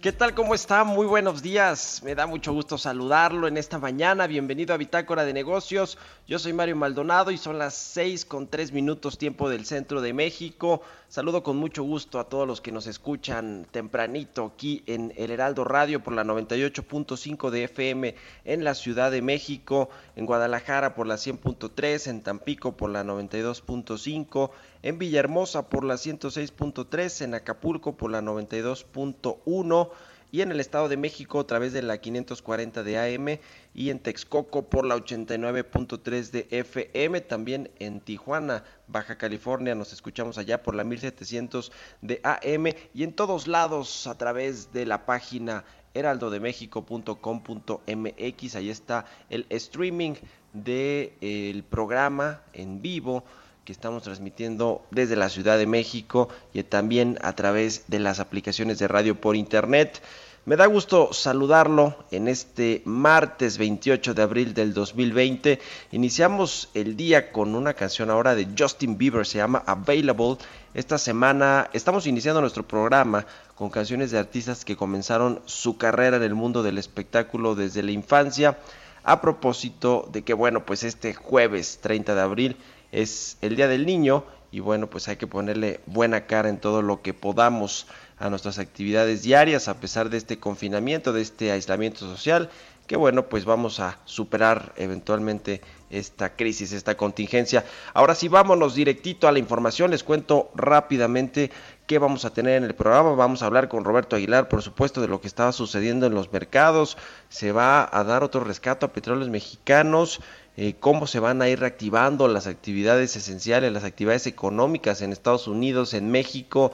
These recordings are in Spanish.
¿Qué tal? ¿Cómo está? Muy buenos días. Me da mucho gusto saludarlo en esta mañana. Bienvenido a Bitácora de Negocios. Yo soy Mario Maldonado y son las 6 con 3 minutos tiempo del centro de México. Saludo con mucho gusto a todos los que nos escuchan tempranito aquí en El Heraldo Radio por la 98.5 de FM en la Ciudad de México, en Guadalajara por la 100.3, en Tampico por la 92.5, en Villahermosa por la 106.3, en Acapulco por la 92.1 y en el Estado de México a través de la 540 de AM y en Texcoco por la 89.3 de FM, también en Tijuana, Baja California, nos escuchamos allá por la 1700 de AM y en todos lados a través de la página heraldodemexico.com.mx, ahí está el streaming del el programa en vivo que estamos transmitiendo desde la Ciudad de México y también a través de las aplicaciones de radio por internet. Me da gusto saludarlo en este martes 28 de abril del 2020. Iniciamos el día con una canción ahora de Justin Bieber, se llama Available. Esta semana estamos iniciando nuestro programa con canciones de artistas que comenzaron su carrera en el mundo del espectáculo desde la infancia. A propósito de que, bueno, pues este jueves 30 de abril es el Día del Niño y bueno, pues hay que ponerle buena cara en todo lo que podamos a nuestras actividades diarias a pesar de este confinamiento, de este aislamiento social, que bueno, pues vamos a superar eventualmente esta crisis, esta contingencia. Ahora sí, vámonos directito a la información, les cuento rápidamente qué vamos a tener en el programa. Vamos a hablar con Roberto Aguilar, por supuesto, de lo que estaba sucediendo en los mercados. Se va a dar otro rescate a petróleos mexicanos. Eh, cómo se van a ir reactivando las actividades esenciales, las actividades económicas en Estados Unidos, en México.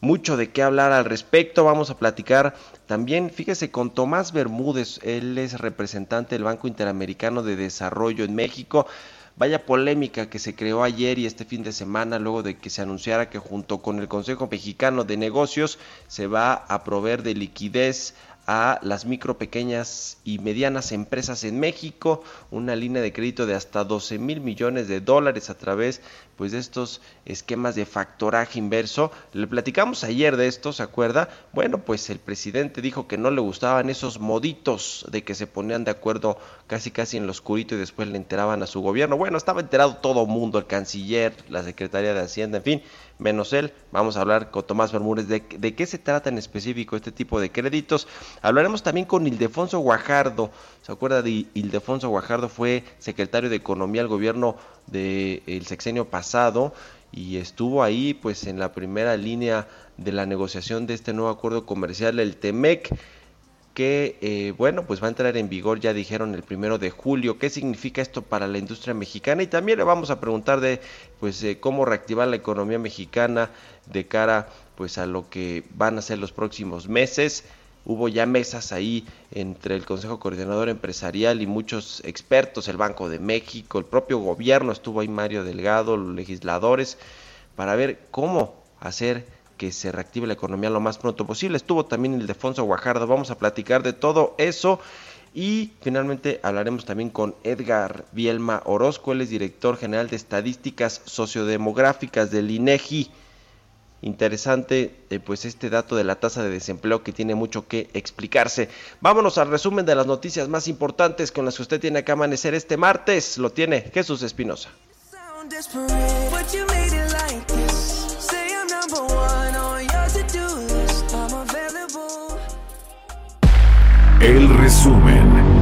Mucho de qué hablar al respecto. Vamos a platicar también, fíjese, con Tomás Bermúdez. Él es representante del Banco Interamericano de Desarrollo en México. Vaya polémica que se creó ayer y este fin de semana luego de que se anunciara que junto con el Consejo Mexicano de Negocios se va a proveer de liquidez a las micro, pequeñas y medianas empresas en México, una línea de crédito de hasta 12 mil millones de dólares a través pues de estos esquemas de factoraje inverso. Le platicamos ayer de esto, ¿se acuerda? Bueno, pues el presidente dijo que no le gustaban esos moditos de que se ponían de acuerdo casi casi en lo oscurito y después le enteraban a su gobierno. Bueno, estaba enterado todo mundo, el canciller, la Secretaría de Hacienda, en fin, menos él. Vamos a hablar con Tomás Bermúdez de, de qué se trata en específico este tipo de créditos. Hablaremos también con Ildefonso Guajardo. ¿Se acuerda de Ildefonso Guajardo? Fue secretario de Economía al gobierno del sexenio pasado y estuvo ahí pues en la primera línea de la negociación de este nuevo acuerdo comercial, el TEMEC, que eh, bueno pues va a entrar en vigor, ya dijeron el primero de julio. ¿Qué significa esto para la industria mexicana? Y también le vamos a preguntar de pues cómo reactivar la economía mexicana de cara pues a lo que van a ser los próximos meses hubo ya mesas ahí entre el Consejo Coordinador Empresarial y muchos expertos, el Banco de México, el propio gobierno, estuvo ahí Mario Delgado, los legisladores, para ver cómo hacer que se reactive la economía lo más pronto posible. Estuvo también el Defonso Guajardo, vamos a platicar de todo eso. Y finalmente hablaremos también con Edgar Bielma Orozco, él es director general de estadísticas sociodemográficas del INEGI interesante eh, pues este dato de la tasa de desempleo que tiene mucho que explicarse. Vámonos al resumen de las noticias más importantes con las que usted tiene que amanecer este martes. Lo tiene Jesús Espinosa. El resumen.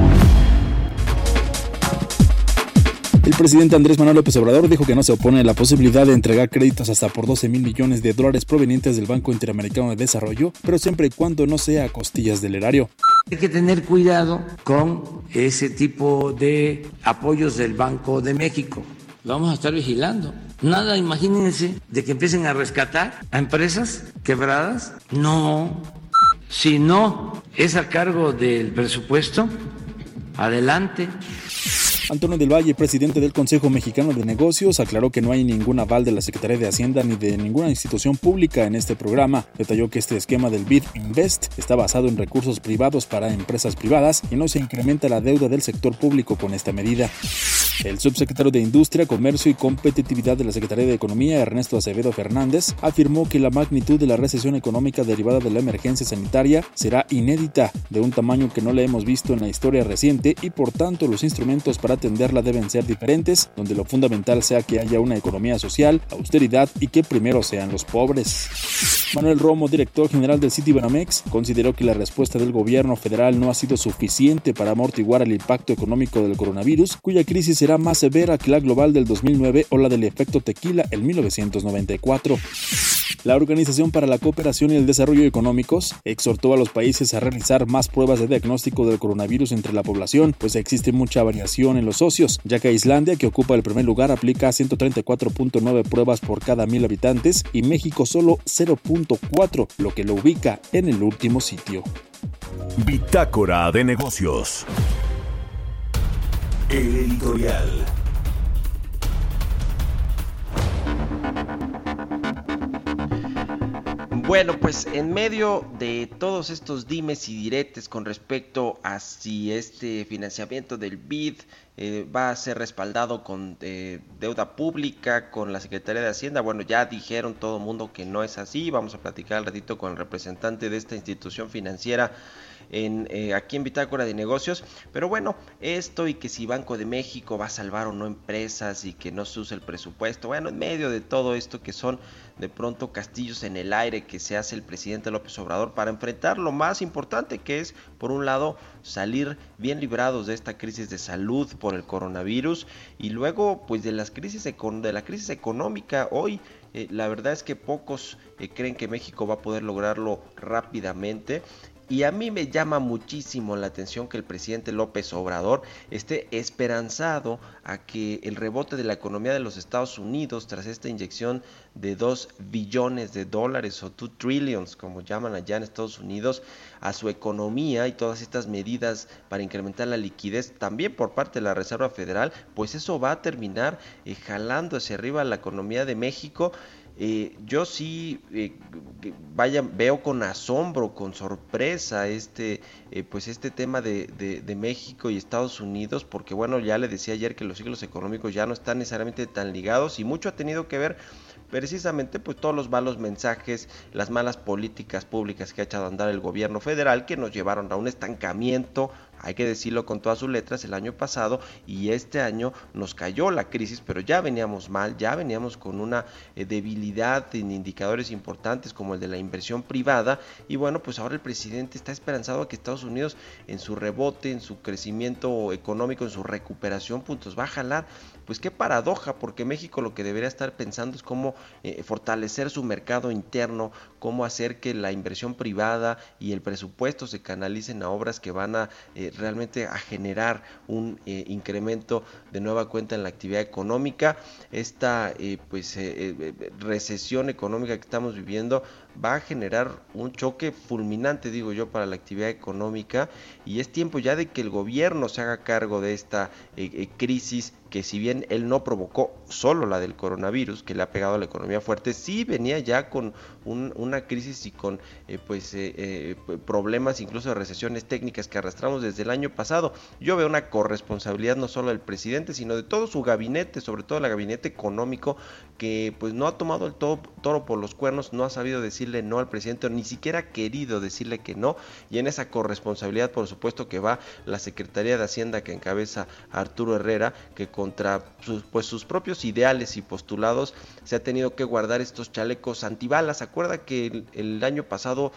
El presidente Andrés Manuel López Obrador dijo que no se opone a la posibilidad de entregar créditos hasta por 12 mil millones de dólares provenientes del Banco Interamericano de Desarrollo, pero siempre y cuando no sea a costillas del erario. Hay que tener cuidado con ese tipo de apoyos del Banco de México. Vamos a estar vigilando. Nada, imagínense, de que empiecen a rescatar a empresas quebradas. No, si no es a cargo del presupuesto, adelante. Antonio del Valle, presidente del Consejo Mexicano de Negocios, aclaró que no hay ningún aval de la Secretaría de Hacienda ni de ninguna institución pública en este programa. Detalló que este esquema del BID Invest está basado en recursos privados para empresas privadas y no se incrementa la deuda del sector público con esta medida. El subsecretario de Industria, Comercio y Competitividad de la Secretaría de Economía, Ernesto Acevedo Fernández, afirmó que la magnitud de la recesión económica derivada de la emergencia sanitaria será inédita, de un tamaño que no le hemos visto en la historia reciente y por tanto los instrumentos para atenderla deben ser diferentes, donde lo fundamental sea que haya una economía social, austeridad y que primero sean los pobres. Manuel Romo, director general del Citibanamex, consideró que la respuesta del gobierno federal no ha sido suficiente para amortiguar el impacto económico del coronavirus, cuya crisis será más severa que la global del 2009 o la del efecto tequila en 1994. La Organización para la Cooperación y el Desarrollo Económicos exhortó a los países a realizar más pruebas de diagnóstico del coronavirus entre la población, pues existe mucha variación en los socios, ya que Islandia, que ocupa el primer lugar, aplica 134.9 pruebas por cada mil habitantes y México solo 0.4, lo que lo ubica en el último sitio. Bitácora de negocios. El editorial. Bueno, pues en medio de todos estos dimes y diretes con respecto a si este financiamiento del BID eh, va a ser respaldado con eh, deuda pública, con la Secretaría de Hacienda, bueno, ya dijeron todo el mundo que no es así, vamos a platicar al ratito con el representante de esta institución financiera en, eh, aquí en Bitácora de Negocios. Pero bueno, esto y que si Banco de México va a salvar o no empresas y que no se use el presupuesto, bueno, en medio de todo esto que son de pronto castillos en el aire que se hace el presidente López Obrador para enfrentar lo más importante que es, por un lado, salir bien librados de esta crisis de salud por el coronavirus y luego pues de las crisis de la crisis económica hoy eh, la verdad es que pocos eh, creen que México va a poder lograrlo rápidamente y a mí me llama muchísimo la atención que el presidente López Obrador esté esperanzado a que el rebote de la economía de los Estados Unidos tras esta inyección de 2 billones de dólares o 2 trillions como llaman allá en Estados Unidos a su economía y todas estas medidas para incrementar la liquidez también por parte de la Reserva Federal, pues eso va a terminar eh, jalando hacia arriba la economía de México eh, yo sí eh, vaya, veo con asombro, con sorpresa este, eh, pues este tema de, México y Estados Unidos, porque bueno, ya le decía ayer que los ciclos económicos ya no están necesariamente tan ligados y mucho ha tenido que ver precisamente pues todos los malos mensajes, las malas políticas públicas que ha echado a andar el gobierno federal que nos llevaron a un estancamiento hay que decirlo con todas sus letras, el año pasado y este año nos cayó la crisis, pero ya veníamos mal, ya veníamos con una eh, debilidad en indicadores importantes como el de la inversión privada y bueno, pues ahora el presidente está esperanzado a que Estados Unidos en su rebote, en su crecimiento económico, en su recuperación, puntos va a jalar. Pues qué paradoja, porque México lo que debería estar pensando es cómo eh, fortalecer su mercado interno, cómo hacer que la inversión privada y el presupuesto se canalicen a obras que van a eh, realmente a generar un eh, incremento de nueva cuenta en la actividad económica. Esta pues recesión económica que estamos viviendo va a generar un choque fulminante, digo yo, para la actividad económica y es tiempo ya de que el gobierno se haga cargo de esta crisis que si bien él no provocó solo la del coronavirus, que le ha pegado a la economía fuerte, sí venía ya con una crisis y con eh, pues eh, eh, problemas incluso de recesiones técnicas que arrastramos desde el año pasado. Yo veo una corresponsabilidad no solo del presidente, sino de todo su gabinete, sobre todo el gabinete económico, que pues no ha tomado el toro por los cuernos, no ha sabido decir decirle no al presidente, ni siquiera ha querido decirle que no, y en esa corresponsabilidad, por supuesto, que va la Secretaría de Hacienda que encabeza Arturo Herrera, que contra sus, pues, sus propios ideales y postulados se ha tenido que guardar estos chalecos antibalas. ¿Acuerda que el, año pasado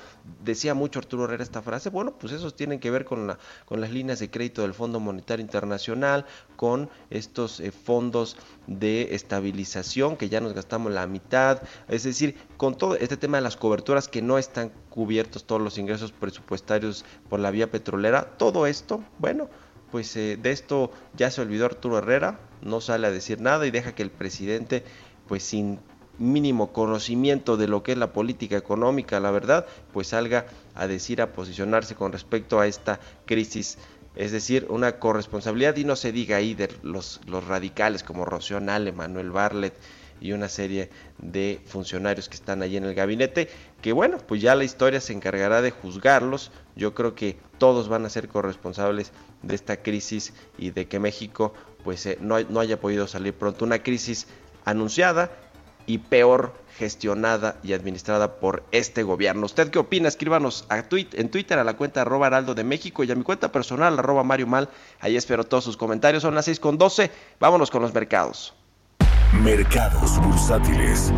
decía mucho Arturo Herrera esta frase? Bueno, pues esos tienen que ver con, la, con las líneas de crédito del Fondo Monetario Internacional, con estos eh, fondos de estabilización que ya nos gastamos la mitad, es decir, con todo este tema de las coberturas que no están cubiertos todos los ingresos presupuestarios por la vía petrolera, todo esto, bueno, pues eh, de esto ya se olvidó Arturo Herrera, no sale a decir nada y deja que el presidente, pues sin mínimo conocimiento de lo que es la política económica, la verdad, pues salga a decir, a posicionarse con respecto a esta crisis. Es decir, una corresponsabilidad y no se diga ahí de los, los radicales como Rocío Nale, Manuel Barlet y una serie de funcionarios que están allí en el gabinete, que bueno, pues ya la historia se encargará de juzgarlos. Yo creo que todos van a ser corresponsables de esta crisis y de que México pues eh, no, no haya podido salir pronto. Una crisis anunciada y peor gestionada y administrada por este gobierno. ¿Usted qué opina? Escríbanos a en Twitter a la cuenta arroba heraldo de México y a mi cuenta personal arroba Mario Mal. Ahí espero todos sus comentarios. Son las 6 con 12. Vámonos con los mercados. Mercados bursátiles.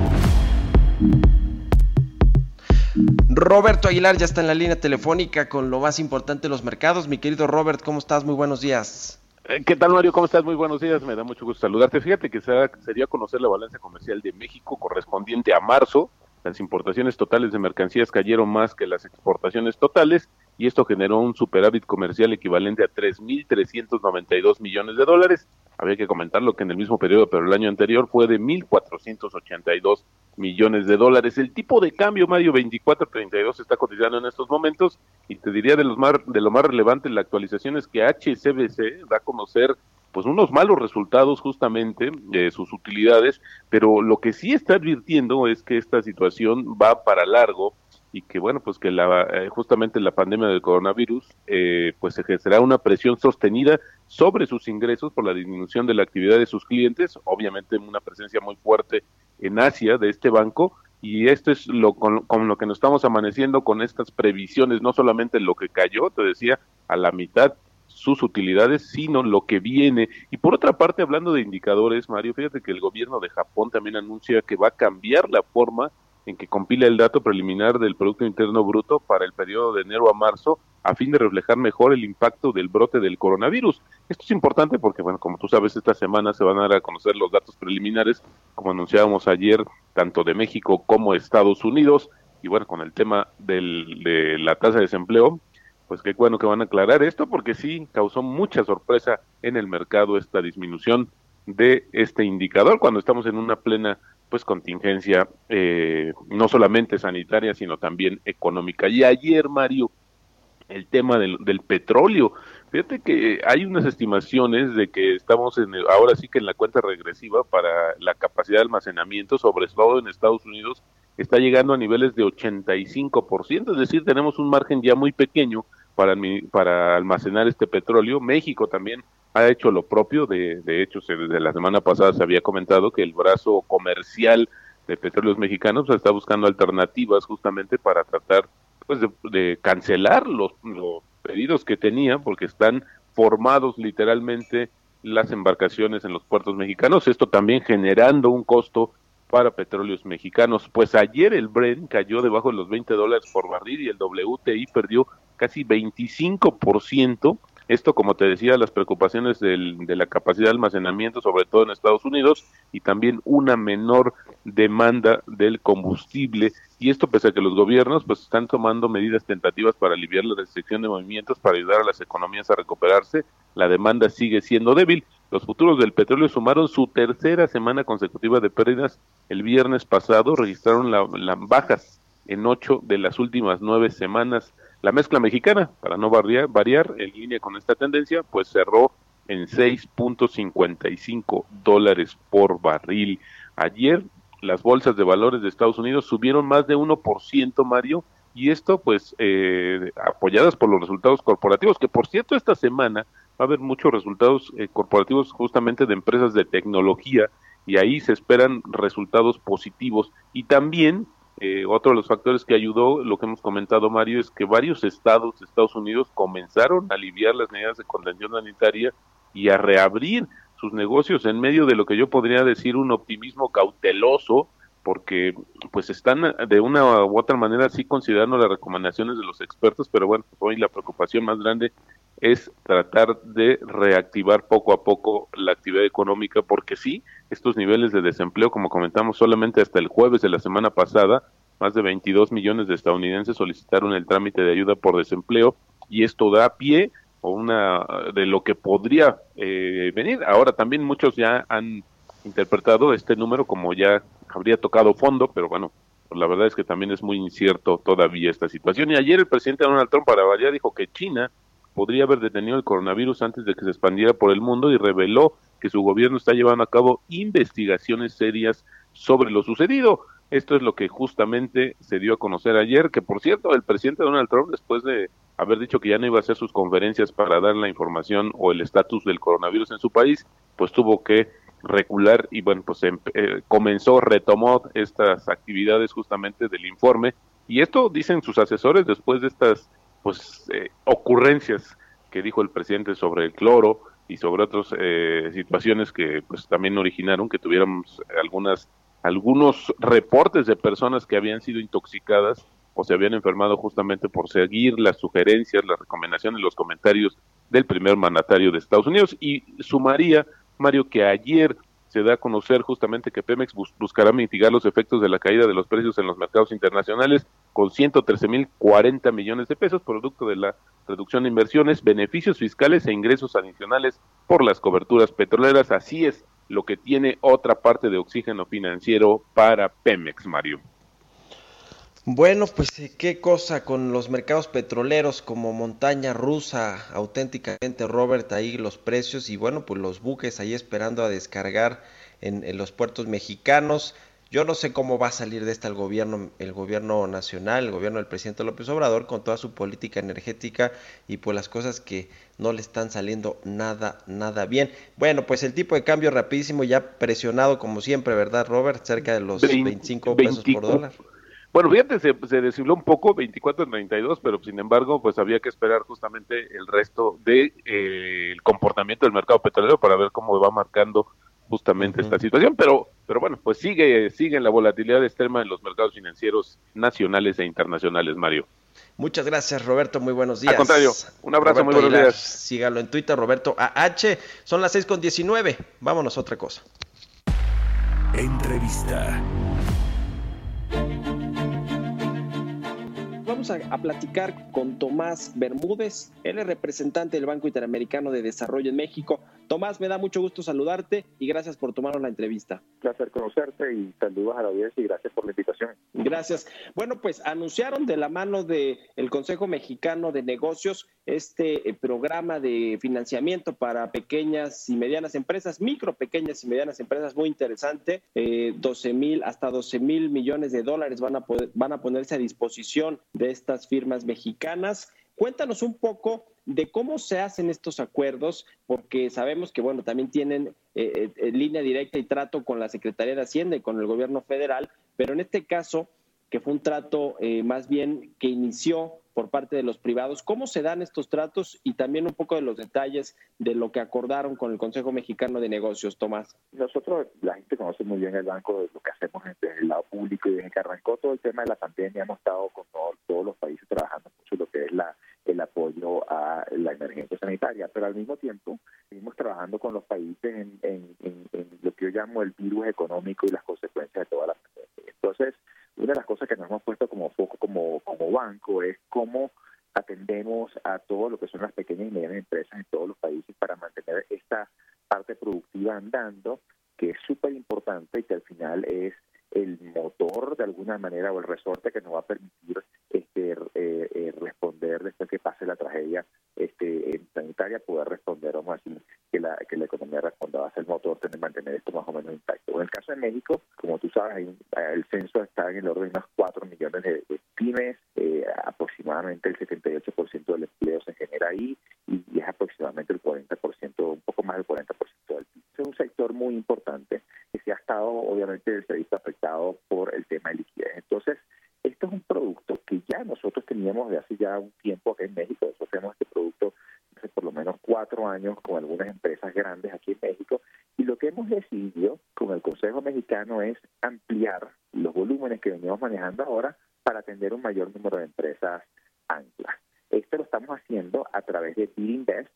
Roberto Aguilar ya está en la línea telefónica con lo más importante de los mercados. Mi querido Robert, ¿cómo estás? Muy buenos días. Eh, ¿Qué tal, Mario? ¿Cómo estás? Muy buenos días. Me da mucho gusto saludarte. Fíjate que sería conocer la balanza comercial de México correspondiente a marzo. Las importaciones totales de mercancías cayeron más que las exportaciones totales y esto generó un superávit comercial equivalente a 3.392 millones de dólares. Había que comentarlo que en el mismo periodo, pero el año anterior fue de 1.482 millones de dólares. El tipo de cambio, Mario, 24.32 está cotizando en estos momentos y te diría de, los más, de lo más relevante la actualización es que HCBC da a conocer pues unos malos resultados justamente de sus utilidades, pero lo que sí está advirtiendo es que esta situación va para largo y que bueno pues que la eh, justamente la pandemia del coronavirus eh, pues ejercerá una presión sostenida sobre sus ingresos por la disminución de la actividad de sus clientes obviamente una presencia muy fuerte en Asia de este banco y esto es lo con, con, lo que nos estamos amaneciendo con estas previsiones no solamente lo que cayó te decía a la mitad sus utilidades, sino lo que viene. Y por otra parte, hablando de indicadores, Mario, fíjate que el gobierno de Japón también anuncia que va a cambiar la forma en que compila el dato preliminar del Producto Interno Bruto para el periodo de enero a marzo a fin de reflejar mejor el impacto del brote del coronavirus. Esto es importante porque, bueno, como tú sabes, esta semana se van a dar a conocer los datos preliminares, como anunciábamos ayer, tanto de México como Estados Unidos, y bueno, con el tema del, de la tasa de desempleo, pues qué bueno que van a aclarar esto porque sí causó mucha sorpresa en el mercado esta disminución de este indicador cuando estamos en una plena pues contingencia eh, no solamente sanitaria sino también económica. Y ayer Mario el tema del, del, petróleo. Fíjate que hay unas estimaciones de que estamos en el, ahora sí que en la cuenta regresiva para la capacidad de almacenamiento sobre todo en Estados Unidos está llegando a niveles de 85%, es decir, tenemos un margen ya muy pequeño para, para almacenar este petróleo. México también ha hecho lo propio, de, de hecho, desde la semana pasada se había comentado que el brazo comercial de petróleos mexicanos pues, está buscando alternativas justamente para tratar pues de, de cancelar los, los pedidos que tenía porque están formados literalmente las embarcaciones en los puertos mexicanos, esto también generando un costo para petróleos mexicanos. Pues ayer el Brent cayó debajo de los 20 dólares por barril y el WTI perdió casi 25%. Esto, como te decía, las preocupaciones de la capacidad de almacenamiento, sobre todo en Estados Unidos, y también una menor demanda del combustible. Y esto pese a que los gobiernos pues están tomando medidas tentativas para aliviar la restricción de movimientos, para ayudar a las economías a recuperarse, la demanda sigue siendo débil. Los futuros del petróleo sumaron su tercera semana consecutiva de pérdidas. El viernes pasado registraron las la bajas en ocho de las últimas nueve semanas. La mezcla mexicana, para no variar, variar en línea con esta tendencia, pues cerró en 6.55 dólares por barril. Ayer las bolsas de valores de Estados Unidos subieron más de 1%, Mario, y esto pues eh, apoyadas por los resultados corporativos, que por cierto esta semana va a haber muchos resultados eh, corporativos justamente de empresas de tecnología y ahí se esperan resultados positivos y también eh, otro de los factores que ayudó, lo que hemos comentado Mario, es que varios estados de Estados Unidos comenzaron a aliviar las medidas de contención sanitaria y a reabrir sus negocios en medio de lo que yo podría decir un optimismo cauteloso, porque pues están de una u otra manera sí considerando las recomendaciones de los expertos, pero bueno, hoy la preocupación más grande es tratar de reactivar poco a poco la actividad económica, porque sí, estos niveles de desempleo, como comentamos, solamente hasta el jueves de la semana pasada, más de 22 millones de estadounidenses solicitaron el trámite de ayuda por desempleo y esto da pie o una de lo que podría eh, venir. Ahora también muchos ya han interpretado este número como ya habría tocado fondo, pero bueno, la verdad es que también es muy incierto todavía esta situación. Y ayer el presidente Donald Trump para variar dijo que China podría haber detenido el coronavirus antes de que se expandiera por el mundo y reveló que su gobierno está llevando a cabo investigaciones serias sobre lo sucedido. Esto es lo que justamente se dio a conocer ayer, que por cierto, el presidente Donald Trump, después de haber dicho que ya no iba a hacer sus conferencias para dar la información o el estatus del coronavirus en su país, pues tuvo que recular y bueno, pues em, eh, comenzó, retomó estas actividades justamente del informe y esto dicen sus asesores después de estas pues eh, ocurrencias que dijo el presidente sobre el cloro y sobre otras eh, situaciones que pues también originaron que tuviéramos algunas algunos reportes de personas que habían sido intoxicadas o se habían enfermado justamente por seguir las sugerencias, las recomendaciones, los comentarios del primer mandatario de Estados Unidos. Y sumaría Mario que ayer se da a conocer justamente que Pemex buscará mitigar los efectos de la caída de los precios en los mercados internacionales con 113 mil 40 millones de pesos, producto de la reducción de inversiones, beneficios fiscales e ingresos adicionales por las coberturas petroleras. Así es lo que tiene otra parte de oxígeno financiero para Pemex, Mario. Bueno, pues eh, qué cosa con los mercados petroleros como montaña rusa, auténticamente Robert, ahí los precios y bueno, pues los buques ahí esperando a descargar en, los puertos mexicanos. Yo no sé cómo va a salir de esta el gobierno, el gobierno nacional, el gobierno del presidente López Obrador con toda su política energética y pues las cosas que no le están saliendo nada, nada bien. Bueno, pues el tipo de cambio rapidísimo ya presionado como siempre, ¿verdad, Robert? Cerca de los 25 pesos por dólar. Bueno, fíjate, se, se descibló un poco, 24-32, pero sin embargo, pues había que esperar justamente el resto del de, eh, comportamiento del mercado petrolero para ver cómo va marcando justamente esta situación, pero pero bueno, pues sigue sigue la volatilidad extrema en los mercados financieros nacionales e internacionales, Mario. Muchas gracias, Roberto. Muy buenos días. Al contrario, un abrazo, muy buenos días. Sígalo en Twitter, Roberto AH. Son las 6 con 19. Vámonos a otra cosa. Entrevista. Vamos a, platicar con Tomás Bermúdez. Él es representante del Banco Interamericano de Desarrollo en México. Tomás, me da mucho gusto saludarte y gracias por tomarnos la entrevista. Un placer conocerte y saludos a la audiencia y gracias por la invitación. Gracias. Bueno, pues anunciaron de la mano del el Consejo Mexicano de Negocios este eh, programa de financiamiento para pequeñas y medianas empresas, micro, pequeñas y medianas empresas, muy interesante. 12 eh, mil, hasta 12 mil millones de dólares van a, poder, van a ponerse a disposición de estas firmas mexicanas. Cuéntanos un poco de cómo se hacen estos acuerdos, porque sabemos que, bueno, también tienen eh, eh, línea directa y trato con la Secretaría de Hacienda y con el gobierno federal, pero en este caso, que fue un trato eh, más bien que inició por parte de los privados. ¿Cómo se dan estos tratos y también un poco de los detalles de lo que acordaron con el Consejo Mexicano de Negocios, Tomás? Nosotros, la gente conoce muy bien el banco, lo que hacemos desde el lado público y desde que arrancó todo el tema de la pandemia hemos estado con todos los países trabajando mucho lo que es la el apoyo a la emergencia sanitaria, pero al mismo tiempo seguimos trabajando con los países en, en, lo que yo llamo el virus económico y las consecuencias de toda la pandemia. Entonces, una de las cosas que nos hemos puesto como foco como, como banco es cómo atendemos a todo lo que son las pequeñas y medianas empresas en todos los países para mantener esta parte productiva andando, que es súper importante y que al final es el motor de alguna manera o el resorte que nos va a permitir este, eh, eh, responder después que pase la tragedia este, sanitaria, poder responder, vamos a decir, que la, que la economía responda, va a ser el motor de mantener esto más o menos intacto. En el caso de México, como tú sabes, el censo está en el orden de unos 4 millones de, pymes, eh, aproximadamente el 78% del empleo se genera ahí y, es aproximadamente el 40%, un poco más del 40% del PIB. Es un sector muy importante que se ha estado, obviamente, se ha visto afectado afectado por el tema de liquidez. Entonces, esto es un producto que ya nosotros teníamos de hace ya un tiempo acá en México, nosotros tenemos este producto hace por lo menos cuatro años con algunas empresas grandes aquí en México, y lo que hemos decidido con el Consejo Mexicano es ampliar los volúmenes que venimos manejando ahora para atender un mayor número de empresas anclas. Esto lo estamos haciendo a través de Bill Invest.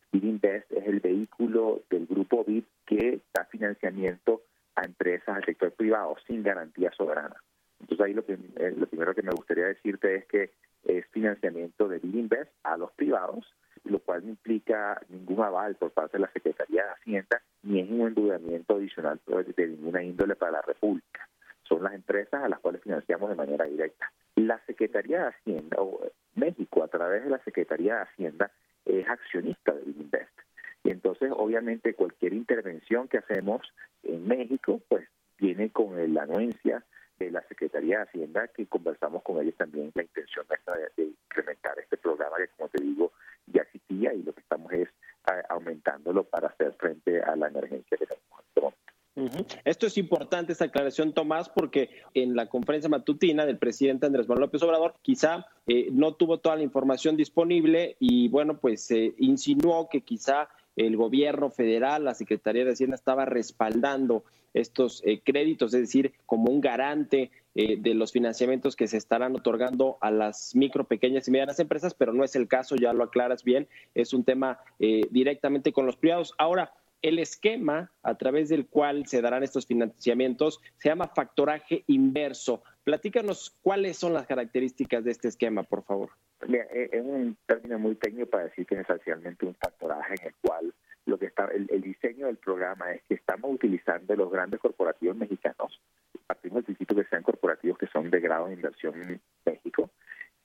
Importante, esta aclaración, Tomás, porque en la conferencia matutina del presidente Andrés Manuel López Obrador quizá eh, no tuvo toda la información disponible y, bueno, pues se insinuó que quizá el gobierno federal, la Secretaría de Hacienda estaba respaldando estos eh, créditos, es decir, como un garante eh, de los financiamientos que se estarán otorgando a las micro, pequeñas y medianas empresas, pero no es el caso, ya lo aclaras bien, es un tema directamente con los privados. Ahora, el esquema a través del cual se darán estos financiamientos se llama factoraje inverso. Platícanos cuáles son las características de este esquema, por favor. Mira, e-, es un término muy técnico para decir que es esencialmente un factoraje en el cual lo que está el, diseño del programa es que estamos utilizando los grandes corporativos mexicanos, partimos del principio que sean corporativos que son de grado de inversión en México,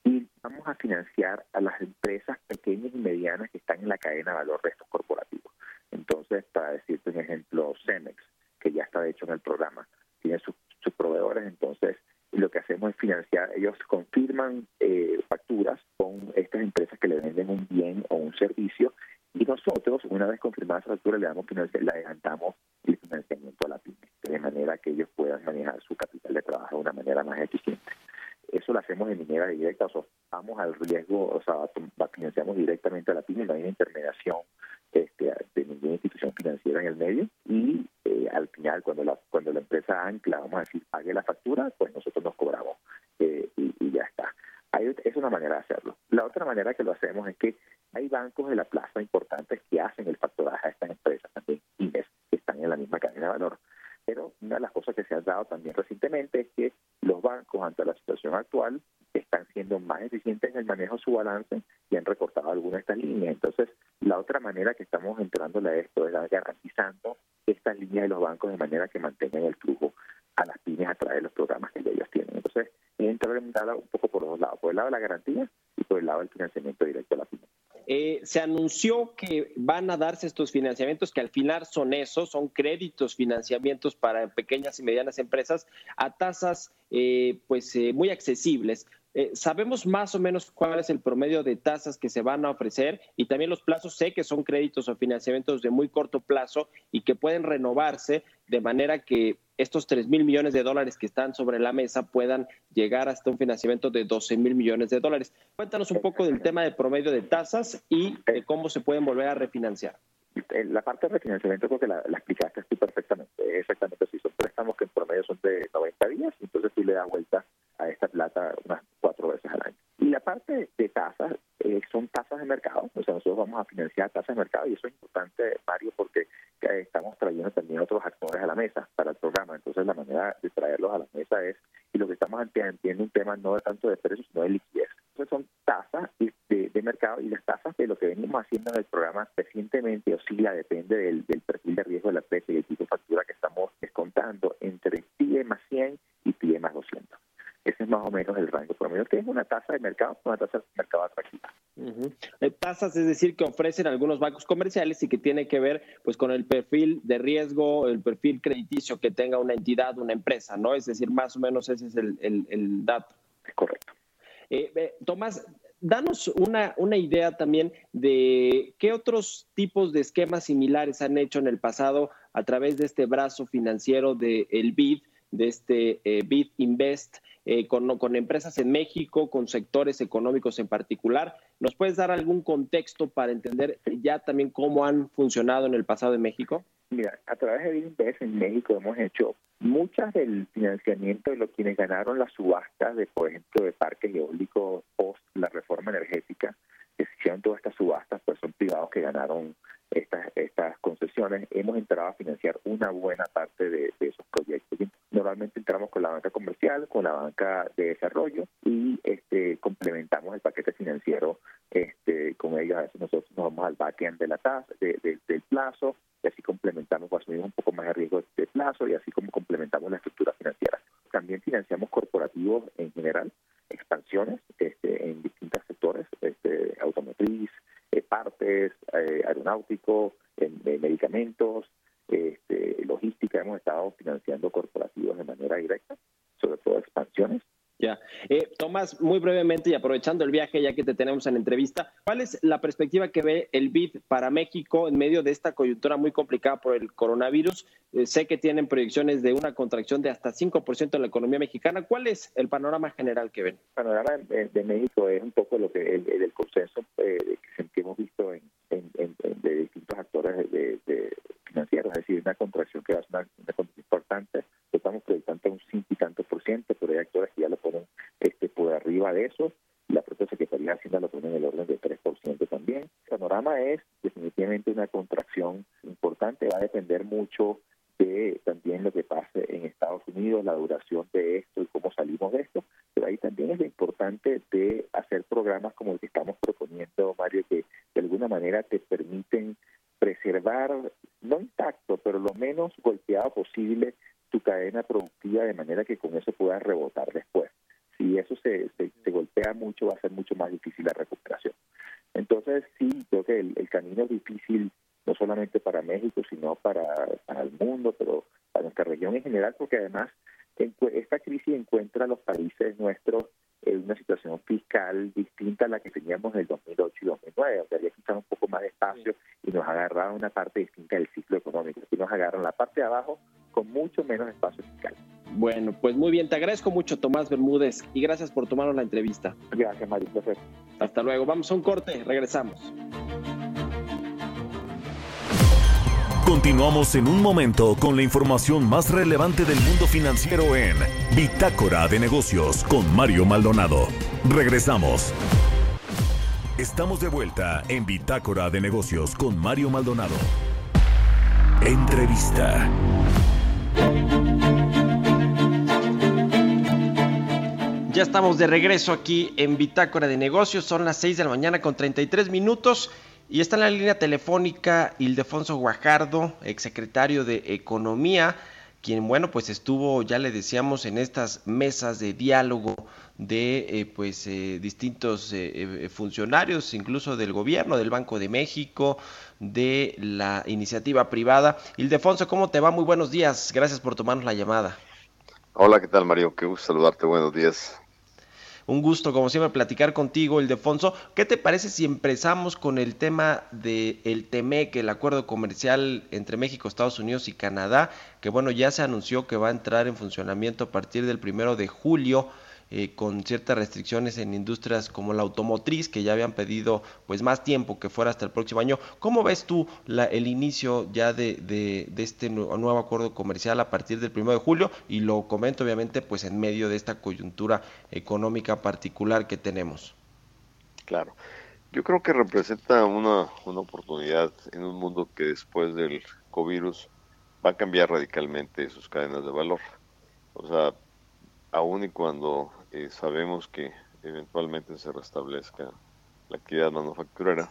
y vamos a financiar a las empresas pequeñas y medianas que están en la cadena de valor de estos corporativos. Entonces, para decirte un ejemplo, Cemex, que ya está hecho en el programa, tiene sus, proveedores, entonces lo que hacemos es financiar, ellos confirman eh, facturas con estas empresas que le venden un bien o un servicio y nosotros, una vez confirmada esa factura, le damos le adelantamos el financiamiento a la pyme, de manera que ellos puedan manejar su capital de trabajo de una manera más eficiente. Eso lo hacemos de manera directa, o sea, vamos al riesgo, o sea, financiamos directamente a la pyme, no hay una intermediación este, de ninguna institución financiera en el medio y eh, al final cuando la cuando la empresa ancla, vamos a decir, pague la factura, pues nosotros nos cobramos eh, y, ya está. es una manera de hacerlo. La otra manera que lo hacemos es que hay bancos de la plaza importantes que hacen el factoraje a estas empresas también, que están en la misma cadena de valor. Pero una de las cosas que se ha dado también recientemente es que los bancos, ante la situación actual, están siendo más eficientes en el manejo de su balance y han recortado algunas de estas líneas. Entonces, la otra manera que estamos entrándole a esto es garantizando estas líneas de los bancos de manera que mantengan el flujo a las pymes a través de los programas que ellos tienen. Entonces, entrar un poco por dos lados, por el lado de la garantía y por el lado del financiamiento directo a la pyme. Eh, se anunció que van a darse estos financiamientos, que al final son esos, son créditos, financiamientos para pequeñas y medianas empresas a tasas eh, pues eh, muy accesibles. ¿Sabemos más o menos cuál es el promedio de tasas que se van a ofrecer? Y también los plazos, sé que son créditos o financiamientos de muy corto plazo y que pueden renovarse de manera que estos 3 mil millones de dólares que están sobre la mesa puedan llegar hasta un financiamiento de 12 mil millones de dólares. Cuéntanos un poco del tema de promedio de tasas y de cómo se pueden volver a refinanciar. La parte de refinanciamiento creo que la, explicaste tú perfectamente. Exactamente así. Son préstamos que en promedio son de 90 días, entonces tú le das vuelta a esta plata unas cuatro veces al año. Y la parte de tasas eh, son tasas de mercado, o sea, nosotros vamos a financiar tasas de mercado y eso es importante, Mario, porque estamos trayendo también otros actores a la mesa para el programa. Entonces, la manera de traerlos a la mesa es, y lo que estamos entiendo un tema no de tanto de precios, sino de liquidez. Entonces, son tasas de, mercado y las tasas de lo que venimos haciendo en el programa recientemente oscila, depende del, perfil de riesgo de la empresa y el tipo de factura que estamos descontando entre PIE más 100 y PIE más 200. Ese es más o menos el rango promedio, que es una tasa de mercado, una tasa de mercado atractiva. Tasas, es decir, que ofrecen algunos bancos comerciales y que tiene que ver pues con el perfil de riesgo, el perfil crediticio que tenga una entidad, una empresa, ¿no? Es decir, más o menos ese es el, dato. Es correcto. Eh, Tomás, danos una, una idea también de qué otros tipos de esquemas similares han hecho en el pasado a través de este brazo financiero del BID, de este eh, BID Invest, eh, con, con empresas en México, con sectores económicos en particular. ¿Nos puedes dar algún contexto para entender ya también cómo han funcionado en el pasado en México? Mira, a través de BIMBES en México hemos hecho muchas del financiamiento de los quienes ganaron las subastas de, por ejemplo, de parques eólicos post la reforma energética, que se hicieron todas estas subastas, pues son privados que ganaron estas, estas concesiones. Hemos entrado a financiar una buena parte de, esos proyectos. Normalmente entramos con la banca comercial, con la banca de desarrollo y este, complementamos el paquete financiero este, con ellos. A veces nosotros nos vamos al backend de la tasa, del plazo, y así complementamos, asumimos un poco más de riesgo de plazo y así como complementamos la estructura financiera. También financiamos corporativos en general, expansiones este, en distintos sectores, este, automotriz, eh, partes, eh, aeronáutico, medicamentos, este, logística. Hemos estado financiando corporativos de manera directa, sobre todo expansiones ya. Eh, Tomás, muy brevemente y aprovechando el viaje, ya que te tenemos en entrevista, ¿cuál es la perspectiva que ve el BID para México en medio de esta coyuntura muy complicada por el coronavirus? Eh, sé que tienen proyecciones de una contracción de hasta 5% en la economía mexicana. ¿Cuál es el panorama general que ven? El panorama de, México es un poco lo que el, consenso eh, que hemos visto en, de distintos actores de, financieros, es decir, una contracción que va a ser una, importante estamos proyectando un 5 y tanto por ciento, pero hay actores que ya lo ponen este, por arriba de eso. La propia Secretaría de Hacienda lo pone en el orden de 3% también. El panorama es definitivamente una contracción importante, va a depender mucho Tomás Bermúdez y gracias por tomarnos la entrevista. Gracias, Mario, Hasta luego, vamos a un corte, regresamos. Continuamos en un momento con la información más relevante del mundo financiero en Bitácora de Negocios con Mario Maldonado. Regresamos. Estamos de vuelta en Bitácora de Negocios con Mario Maldonado. Entrevista. Ya estamos de regreso aquí en Bitácora de Negocios. Son las 6 de la mañana con 33 minutos. Y está en la línea telefónica Ildefonso Guajardo, exsecretario de Economía, quien, bueno, pues estuvo, ya le decíamos, en estas mesas de diálogo de eh, pues eh, distintos eh, funcionarios, incluso del gobierno, del Banco de México, de la iniciativa privada. Ildefonso, ¿cómo te va? Muy buenos días. Gracias por tomarnos la llamada. Hola, ¿qué tal, Mario? Qué gusto saludarte. Buenos días. Un gusto, como siempre, platicar contigo, Ildefonso. ¿Qué te parece si empezamos con el tema del el TEMEC, el acuerdo comercial entre México, Estados Unidos y Canadá, que bueno, ya se anunció que va a entrar en funcionamiento a partir del primero de julio? Eh, con ciertas restricciones en industrias como la automotriz, que ya habían pedido pues más tiempo que fuera hasta el próximo año. ¿Cómo ves tú la, el inicio ya de, de, este nuevo, acuerdo comercial a partir del primero de julio? Y lo comento obviamente pues en medio de esta coyuntura económica particular que tenemos. Claro. Yo creo que representa una, una oportunidad en un mundo que después del COVID va a cambiar radicalmente sus cadenas de valor. O sea, aún y cuando eh, sabemos que eventualmente se restablezca la actividad manufacturera,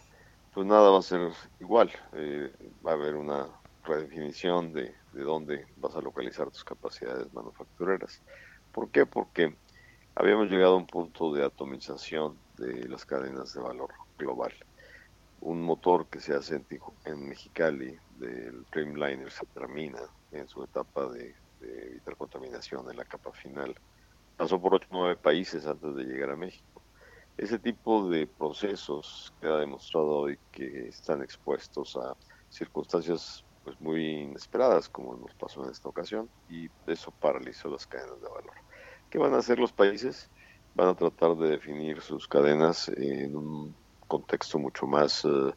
pues nada va a ser igual. Eh, va a haber una redefinición de, de dónde vas a localizar tus capacidades manufactureras. ¿Por qué? Porque habíamos llegado a un punto de atomización de las cadenas de valor global. Un motor que se hace en, en Mexicali del Dreamliner se termina en su etapa de de evitar contaminación en la capa final. Pasó por 8 o 9 países antes de llegar a México. Ese tipo de procesos queda demostrado hoy que están expuestos a circunstancias pues muy inesperadas como nos pasó en esta ocasión y eso paralizó las cadenas de valor. ¿Qué van a hacer los países? Van a tratar de definir sus cadenas en un contexto mucho más eh,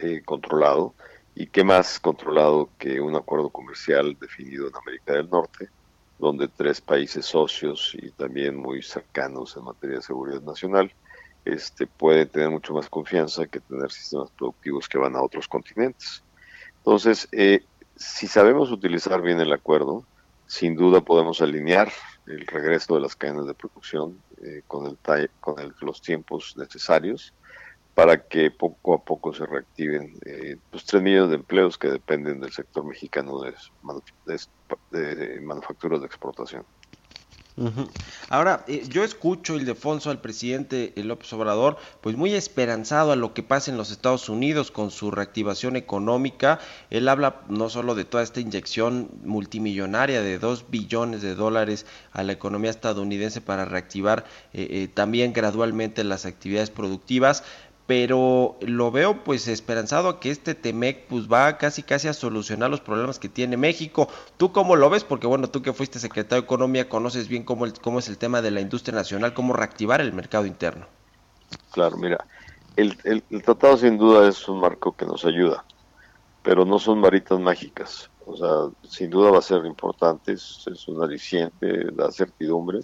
eh, controlado. ¿Y qué más controlado que un acuerdo comercial definido en América del Norte, donde tres países socios y también muy cercanos en materia de seguridad nacional este, pueden tener mucho más confianza que tener sistemas productivos que van a otros continentes? Entonces, eh, si sabemos utilizar bien el acuerdo, sin duda podemos alinear el regreso de las cadenas de producción eh, con, el, con los tiempos necesarios para que poco a poco se reactiven eh, los 3 millones de empleos que dependen del sector mexicano de, de manufacturas de exportación. Ahora, eh, yo escucho, Ildefonso, al presidente López Obrador, pues muy esperanzado a lo que pasa en los Estados Unidos con su reactivación económica. Él habla no solo de toda esta inyección multimillonaria de 2 billones de dólares a la economía estadounidense para reactivar eh, eh, también gradualmente las actividades productivas, pero lo veo pues esperanzado a que este Temec pues va casi casi a solucionar los problemas que tiene México. ¿Tú cómo lo ves? Porque bueno, tú que fuiste secretario de Economía conoces bien cómo, el, cómo es el tema de la industria nacional, cómo reactivar el mercado interno. Claro, mira, el, el, tratado sin duda es un marco que nos ayuda, pero no son varitas mágicas. O sea, sin duda va a ser importante, es, es un aliciente, da certidumbre,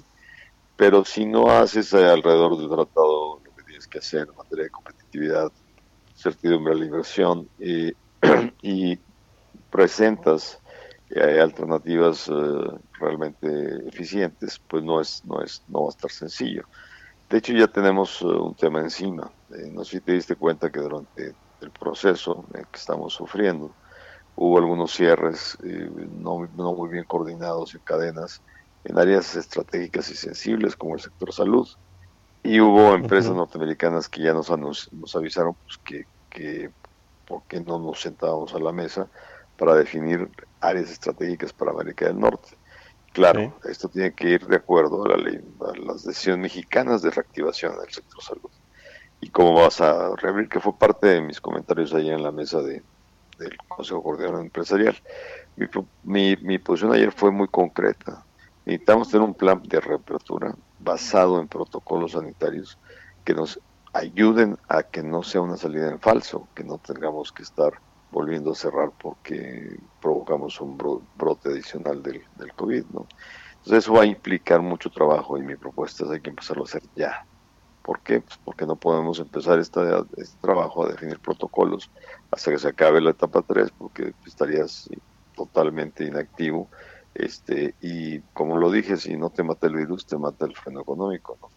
pero si no haces alrededor del tratado que hacer en materia de competitividad, certidumbre de la inversión y presentas eh, alternativas eh, realmente eficientes, pues no es, no es, no va a estar sencillo. De hecho, ya tenemos eh, un tema encima. no sé si te diste cuenta que durante el proceso que estamos sufriendo, hubo algunos cierres no, no, muy bien coordinados en cadenas en áreas estratégicas y sensibles como el sector salud. Y hubo empresas norteamericanas que ya nos, nos avisaron pues, que, que por qué no nos sentábamos a la mesa para definir áreas estratégicas para América del Norte. Claro, esto tiene que ir de acuerdo a, la ley, a las decisiones mexicanas de reactivación del sector salud. Y cómo vas a reabrir, que fue parte de mis comentarios allá en la mesa de, del Consejo Coordinador Empresarial. Mi, mi, mi posición ayer fue muy concreta. Necesitamos tener un plan de reapertura basado en protocolos sanitarios que nos ayuden a que no sea una salida en falso, que no tengamos que estar volviendo a cerrar porque provocamos un brote adicional del, del COVID, ¿no? Entonces eso va a implicar mucho trabajo y mi propuesta es hay que empezarlo a hacer ya. ¿Por qué? Pues porque no podemos empezar esta, este trabajo a definir protocolos hasta que se acabe la etapa 3 porque estarías totalmente inactivo este y como lo dije, si no te mata el virus, te mata el freno económico, ¿no?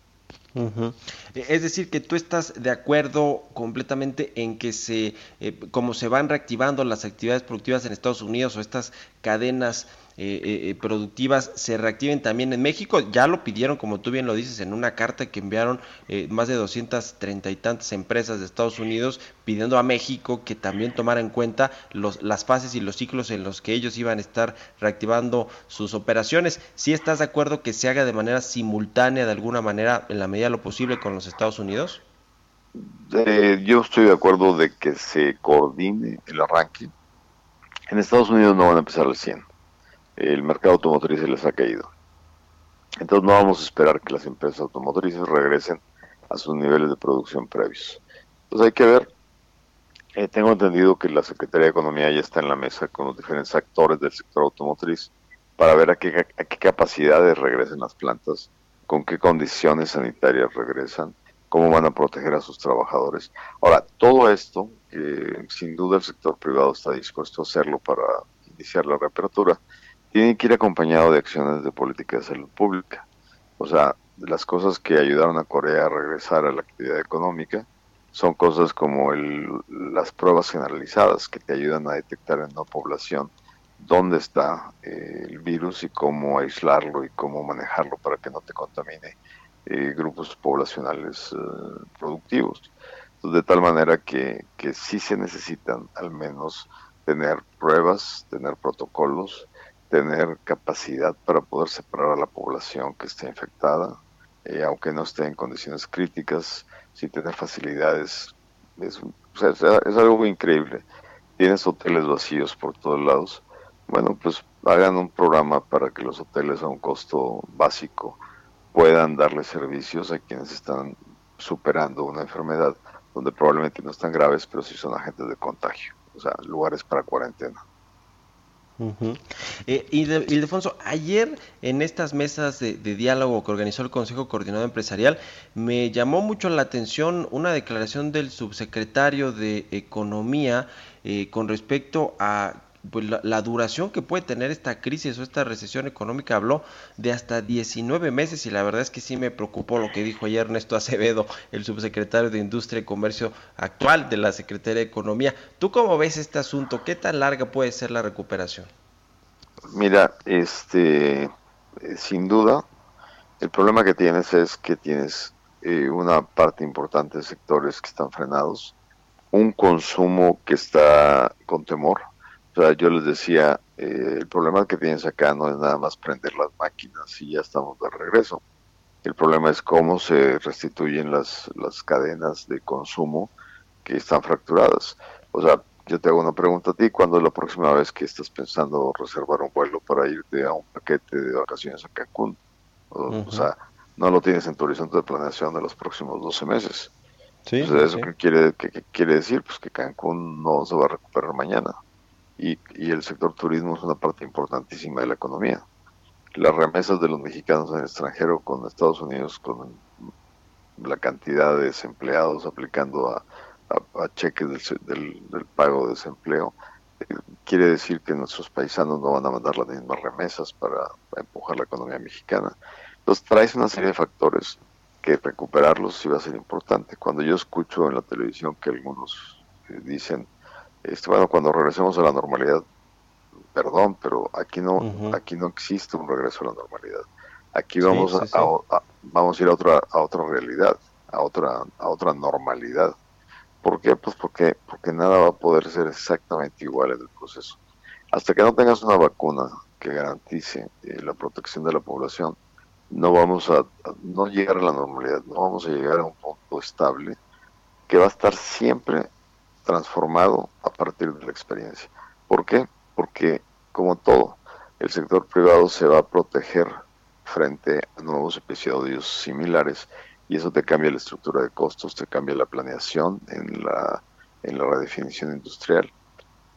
Es decir, que tú estás de acuerdo completamente en que se, eh, como se van reactivando las actividades productivas en Estados Unidos o estas cadenas eh, eh, eh, productivas se reactiven también en México. Ya lo pidieron, como tú bien lo dices, en una carta que enviaron más de 230 y tantas empresas de Estados Unidos pidiendo a México que también tomara en cuenta los, las fases y los ciclos en los que ellos iban a estar reactivando sus operaciones. Si estás de acuerdo que se haga de manera simultánea, de alguna manera, en la medida de lo posible con los Estados Unidos? yo estoy de acuerdo de que se coordine el arranque. En Estados Unidos no van a empezar al 100 el mercado automotriz se les ha caído. Entonces no vamos a esperar que las empresas automotrices regresen a sus niveles de producción previos. Entonces hay que ver, eh, tengo entendido que la Secretaría de Economía ya está en la mesa con los diferentes actores del sector automotriz para ver a qué, a qué capacidades regresen las plantas, con qué condiciones sanitarias regresan, cómo van a proteger a sus trabajadores. Ahora, todo esto, eh, sin duda el sector privado está dispuesto a hacerlo para iniciar la reapertura, tiene que ir acompañado de acciones de política de salud pública. O sea, las cosas que ayudaron a Corea a regresar a la actividad económica son cosas como el, las pruebas generalizadas que te ayudan a detectar en la población dónde está eh, el virus y cómo aislarlo y cómo manejarlo para que no te contamine eh, grupos poblacionales eh, productivos. de tal manera que, que sí se necesitan al menos tener pruebas, tener protocolos, tener capacidad para poder separar a la población que esté infectada, eh, aunque no esté en condiciones críticas, sin tener facilidades. Es, es algo increíble. Tienes hoteles vacíos por todos lados. Bueno, pues hagan un programa para que los hoteles a un costo básico puedan darle servicios a quienes están superando una enfermedad donde probablemente no están graves, pero sí son agentes de contagio, o sea, lugares para cuarentena. Eh, y, de, Ildefonso, ayer en estas mesas de, diálogo que organizó el Consejo Coordinador Empresarial, me llamó mucho la atención una declaración del subsecretario de Economía eh, con respecto a pues, la, duración que puede tener esta crisis o esta recesión económica habló de hasta 19 meses y la verdad es que sí me preocupó lo que dijo ayer Ernesto Acevedo, el subsecretario de Industria y Comercio actual de la Secretaría de Economía. ¿Tú cómo ves este asunto? ¿Qué tan larga puede ser la recuperación? Mira, este, eh, sin duda, el problema que tienes es que tienes eh, una parte importante de sectores que están frenados, un consumo que está con temor, o sea, yo les decía, eh, el problema que tienes acá no es nada más prender las máquinas y ya estamos de regreso. El problema es cómo se restituyen las, las cadenas de consumo que están fracturadas. O sea, yo te hago una pregunta a ti, ¿cuándo es la próxima vez que estás pensando reservar un vuelo para irte a un paquete de vacaciones a Cancún? O, sea, no lo tienes en tu horizonte de planeación de los próximos 12 meses. Sí, ¿Eso qué quiere, qué quiere decir? Pues que Cancún no se va a recuperar mañana y, el sector turismo es una parte importantísima de la economía. Las remesas de los mexicanos en el extranjero con Estados Unidos, con la cantidad de desempleados aplicando a, cheques del, pago de desempleo, eh, quiere decir que nuestros paisanos no van a mandar las mismas remesas para, empujar la economía mexicana. Entonces traes una serie de factores que recuperarlos sí va a ser importante. Cuando yo escucho en la televisión que algunos eh, dicen este, bueno, cuando regresemos a la normalidad, perdón, pero aquí no, aquí no existe un regreso a la normalidad. Aquí vamos a, vamos a ir a otra, a otra realidad, a otra, a otra normalidad. ¿Por qué? Pues porque, porque nada va a poder ser exactamente igual en el proceso. Hasta que no tengas una vacuna que garantice eh, la protección de la población, no vamos a, no llegar a la normalidad, no vamos a llegar a un punto estable que va a estar siempre transformado a partir de la experiencia. ¿Por qué? Porque, como todo, el sector privado se va a proteger frente a nuevos episodios similares y eso te cambia la estructura de costos, te cambia la planeación en la, en la redefinición industrial.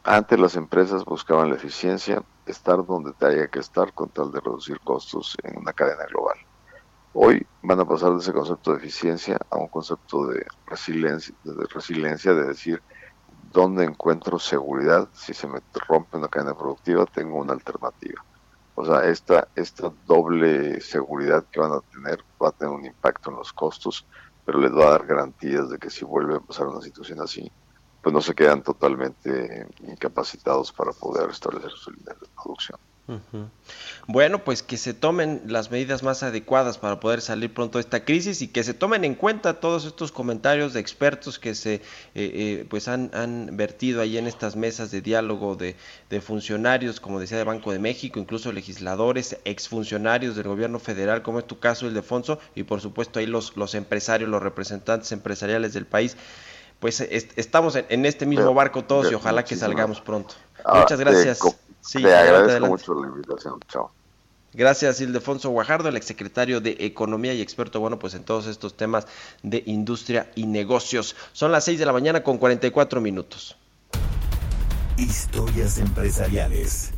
Antes las empresas buscaban la eficiencia, estar donde te haya que estar con tal de reducir costos en una cadena global. Hoy van a pasar de ese concepto de eficiencia a un concepto de resiliencia, de, resiliencia, de decir, ¿Dónde encuentro seguridad? Si se me rompe una cadena productiva, tengo una alternativa. O sea, esta, esta doble seguridad que van a tener va a tener un impacto en los costos, pero les va a dar garantías de que si vuelve a pasar una situación así, pues no se quedan totalmente incapacitados para poder establecer su producción. Bueno, pues que se tomen las medidas más adecuadas para poder salir pronto de esta crisis y que se tomen en cuenta todos estos comentarios de expertos que se eh, eh, pues han, vertido ahí en estas mesas de diálogo de, funcionarios, como decía, de Banco de México, incluso legisladores, exfuncionarios del gobierno federal, como es tu caso, Ildefonso, y por supuesto ahí los, los empresarios, los representantes empresariales del país. Pues estamos en, este mismo barco todos y ojalá que salgamos pronto. Ah, Muchas gracias. Sí, Te agradezco mucho la invitación. Chao. Gracias, Ildefonso Guajardo, el exsecretario de Economía y experto, bueno, pues en todos estos temas de industria y negocios. Son las 6 de la mañana con 44 minutos. Historias empresariales.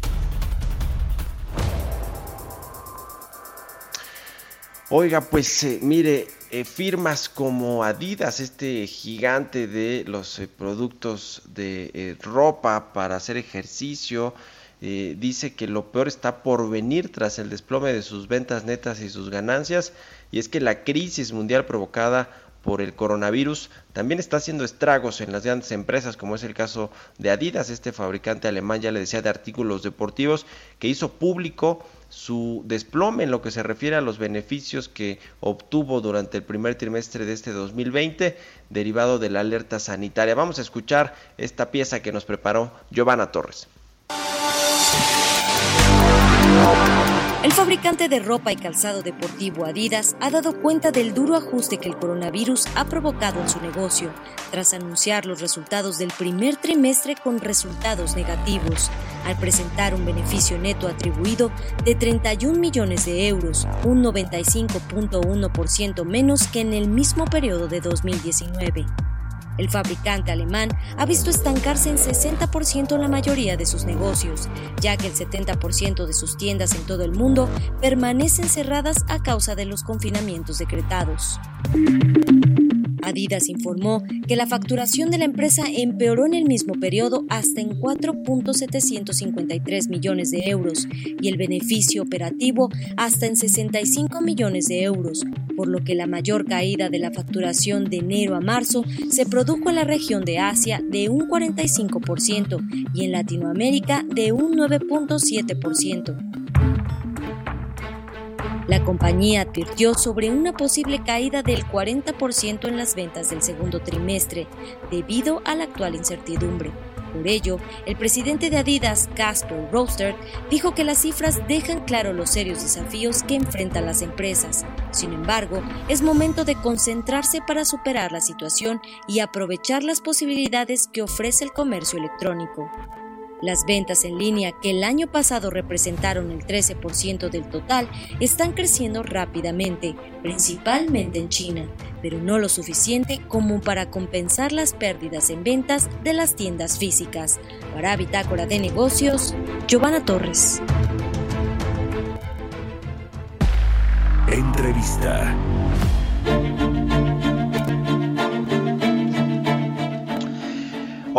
Oiga, pues eh, mire, eh, firmas como Adidas, este gigante de los eh, productos de ropa para hacer ejercicio, eh, dice que lo peor está por venir tras el desplome de sus ventas netas y sus ganancias, y es que la crisis mundial provocada por el coronavirus también está haciendo estragos en las grandes empresas, como es el caso de Adidas, este fabricante alemán, ya le decía, de artículos deportivos, que hizo público su desplome en lo que se refiere a los beneficios que obtuvo durante el primer trimestre de este 2020, derivado de la alerta sanitaria. Vamos a escuchar esta pieza que nos preparó Giovanna Torres. El fabricante de ropa y calzado deportivo Adidas ha dado cuenta del duro ajuste que el coronavirus ha provocado en su negocio, tras anunciar los resultados del primer trimestre con resultados negativos, al presentar un beneficio neto atribuido de 31 millones de euros, un 95.1% menos que en el mismo periodo de 2019. El fabricante alemán ha visto estancarse en 60% la mayoría de sus negocios, ya que el 70% de sus tiendas en todo el mundo permanecen cerradas a causa de los confinamientos decretados. Adidas informó que la facturación de la empresa empeoró en el mismo periodo hasta en 4.753 millones de euros y el beneficio operativo hasta en 65 millones de euros, por lo que la mayor caída de la facturación de enero a marzo se produjo en la región de Asia de un 45% y en Latinoamérica de un 9.7%. La compañía advirtió sobre una posible caída del 40% en las ventas del segundo trimestre debido a la actual incertidumbre. Por ello, el presidente de Adidas, Casper Roster, dijo que las cifras dejan claro los serios desafíos que enfrentan las empresas. Sin embargo, es momento de concentrarse para superar la situación y aprovechar las posibilidades que ofrece el comercio electrónico. Las ventas en línea, que el año pasado representaron el 13% del total, están creciendo rápidamente, principalmente en China, pero no lo suficiente como para compensar las pérdidas en ventas de las tiendas físicas. Para Bitácora de Negocios, Giovanna Torres. Entrevista.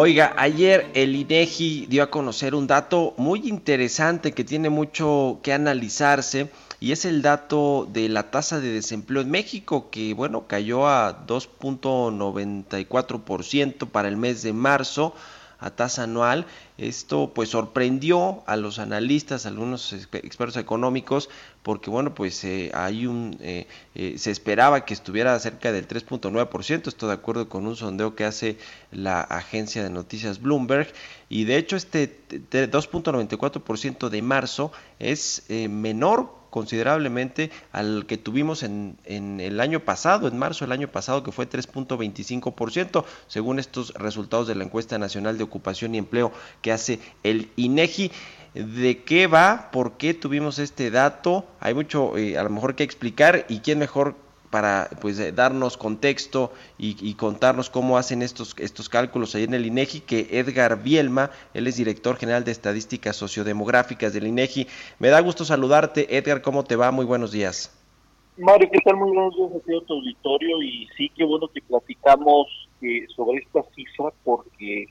Oiga, ayer el INEGI dio a conocer un dato muy interesante que tiene mucho que analizarse y es el dato de la tasa de desempleo en México que bueno, cayó a 2.94% para el mes de marzo a tasa anual. Esto pues sorprendió a los analistas, algunos expertos económicos, porque bueno, pues eh, hay un, eh, eh, se esperaba que estuviera cerca del 3.9%, esto de acuerdo con un sondeo que hace la agencia de noticias Bloomberg, y de hecho este 2.94% de marzo es menor considerablemente al que tuvimos en, en, el año pasado, en marzo del año pasado, que fue 3.25%, según estos resultados de la encuesta nacional de ocupación y empleo que hace el INEGI. ¿De qué va? ¿Por qué tuvimos este dato? Hay mucho eh, a lo mejor que explicar y quién mejor para pues eh, darnos contexto y, contarnos cómo hacen estos, estos cálculos ahí en el INEGI, que Edgar Bielma, él es director general de estadísticas sociodemográficas del INEGI. Me da gusto saludarte, Edgar, ¿cómo te va? Muy buenos días. Mario, ¿qué tal? Muy buenos días a tu auditorio y sí, qué bueno que platicamos eh, sobre esta cifra porque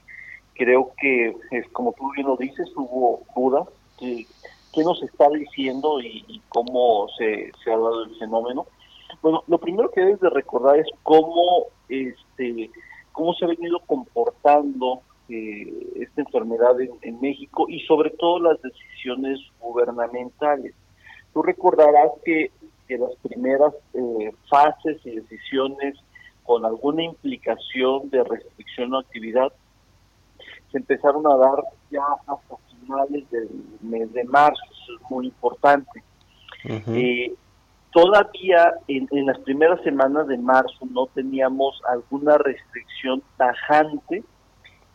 creo que, es, como tú bien lo dices, hubo dudas de qué nos está diciendo y, cómo se, se ha dado el fenómeno bueno, lo primero que debes de recordar es cómo, este, cómo se ha venido comportando eh, esta enfermedad en, México y sobre todo las decisiones gubernamentales. Tú recordarás que, que las primeras eh, fases y decisiones con alguna implicación de restricción o actividad se empezaron a dar ya hasta finales del mes de marzo, eso es muy importante. Todavía en, las primeras semanas de marzo no teníamos alguna restricción tajante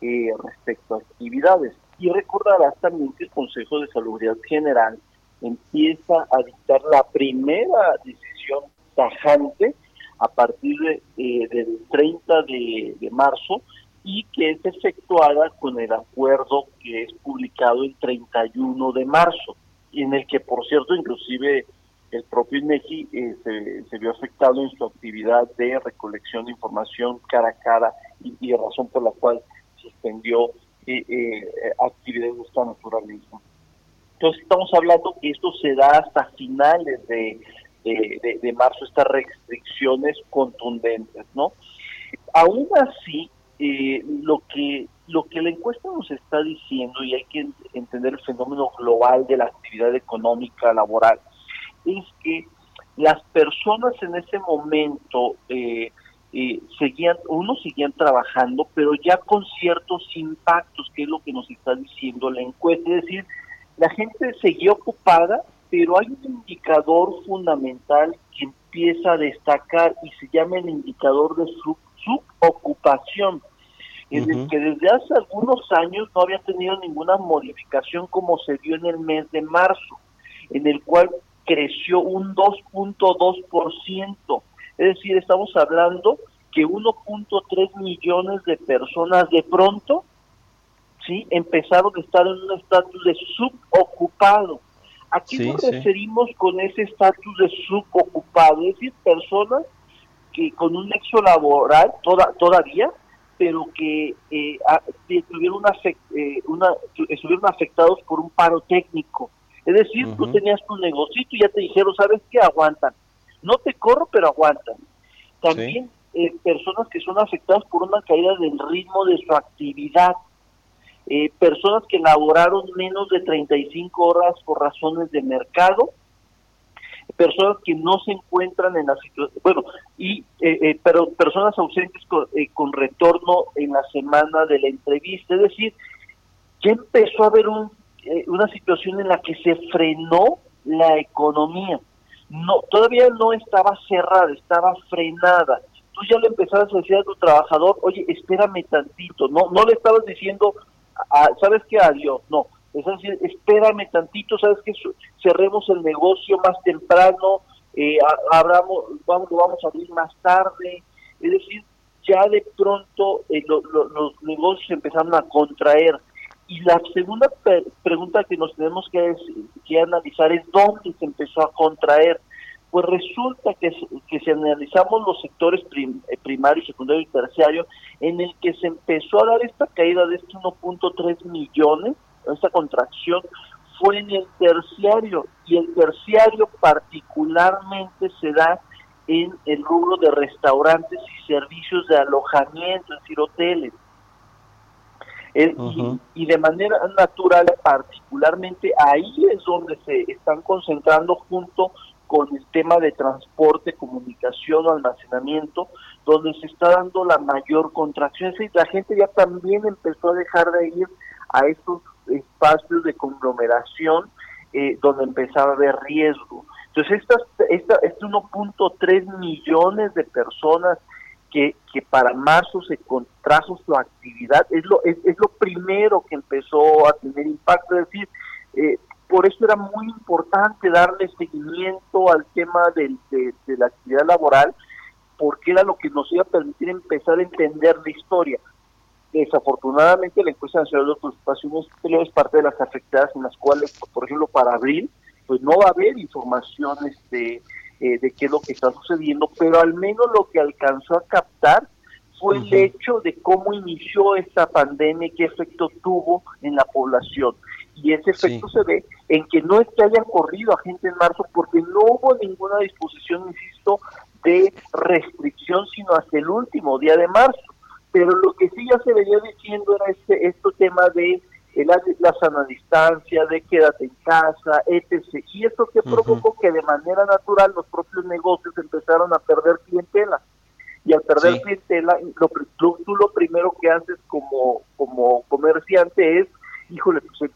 eh, respecto a actividades. Y recordarás también que el Consejo de Salubridad General empieza a dictar la primera decisión tajante a partir de, eh, del 30 de, de, marzo y que es efectuada con el acuerdo que es publicado el 31 de marzo, en el que, por cierto, inclusive el propio INEGI eh, se, vio afectado en su actividad de recolección de información cara a cara y, razón por la cual suspendió eh, eh, actividades de esta naturaleza. Entonces estamos hablando que esto se da hasta finales de, de, marzo, estas restricciones contundentes, ¿no? Aún así, lo que lo que la encuesta nos está diciendo, y hay que entender el fenómeno global de la actividad económica laboral, es que las personas en ese momento eh, eh, seguían, unos seguían trabajando, pero ya con ciertos impactos, que es lo que nos está diciendo la encuesta. Es decir, la gente seguía ocupada, pero hay un indicador fundamental que empieza a destacar y se llama el indicador de sub, subocupación, en el que desde hace algunos años no había tenido ninguna modificación como se dio en el mes de marzo, en el cual creció un 2.2%. Es decir, estamos hablando que 1.3 millones de personas de pronto ¿sí? empezaron a estar en un estatus de subocupado. ¿A qué nos referimos con ese estatus de subocupado? Es decir, personas que con un nexo laboral toda, todavía, pero que eh, tuvieron una, eh, una, estuvieron afectados por un paro técnico. Es decir, tú tenías tu negocio y ya te dijeron, ¿sabes qué? Aguantan. No te corro, pero aguantan. También eh, personas que son afectadas por una caída del ritmo de su actividad. Eh, personas que laboraron menos de 35 horas por razones de mercado, personas que no se encuentran en la situación, bueno, y eh, eh, pero personas ausentes con, retorno en la semana de la entrevista, es decir, ya empezó a haber un, una situación en la que se frenó la economía. No, todavía no estaba cerrada, estaba frenada. Tú ya le empezabas a decir a tu trabajador, oye, espérame tantito, no, no le estabas diciendo, ¿sabes qué? Adiós. No, es decir, espérame tantito, ¿sabes qué? Cerremos el negocio más temprano, eh, abramos, vamos, lo vamos a abrir más tarde. Es decir, ya de pronto eh, los negocios empezaron a contraer. Y la segunda pregunta que nos tenemos que, que analizar es dónde se empezó a contraer. Pues resulta que, que si analizamos los sectores eh, primario, secundario y terciario, en el que se empezó a dar esta caída de este 1.3 millones, esta contracción, fue en el terciario, y el terciario particularmente se da en el rubro de restaurantes y servicios de alojamiento, es decir, hoteles. Y, de manera natural, particularmente ahí es donde se están concentrando junto con el tema de transporte, comunicación, almacenamiento, donde se está dando la mayor contracción. Es la gente ya también empezó a dejar de ir a estos espacios de conglomeración eh, donde empezaba a haber riesgo. Entonces, estas, esta, este 1.3 millones de personas que, para marzo se contrajo su actividad, es lo, es, es lo primero que empezó a tener impacto. Es decir, eh, por eso era muy importante darle seguimiento al tema de, la actividad laboral, porque era lo que nos iba a permitir empezar a entender la historia. Desafortunadamente, la encuesta nacional de ocupaciones es parte de las afectadas en las cuales, por ejemplo, para abril, pues no va a haber información este, eh, de qué es lo que está sucediendo, pero al menos lo que alcanzó a captar fue el hecho de cómo inició esta pandemia y qué efecto tuvo en la población. Y ese efecto se ve en que no es que hayan corrido a gente en marzo porque no hubo ninguna disposición, insisto, de restricción sino hasta el último día de marzo. Pero lo que sí ya se venía diciendo era este, este tema de la, la sana distancia, de quédate en casa, etc. Y eso que provocó que de manera natural los propios negocios empezaron a perder clientela. Y al perder clientela, lo, tú, lo primero que haces como, como comerciante es, híjole, pues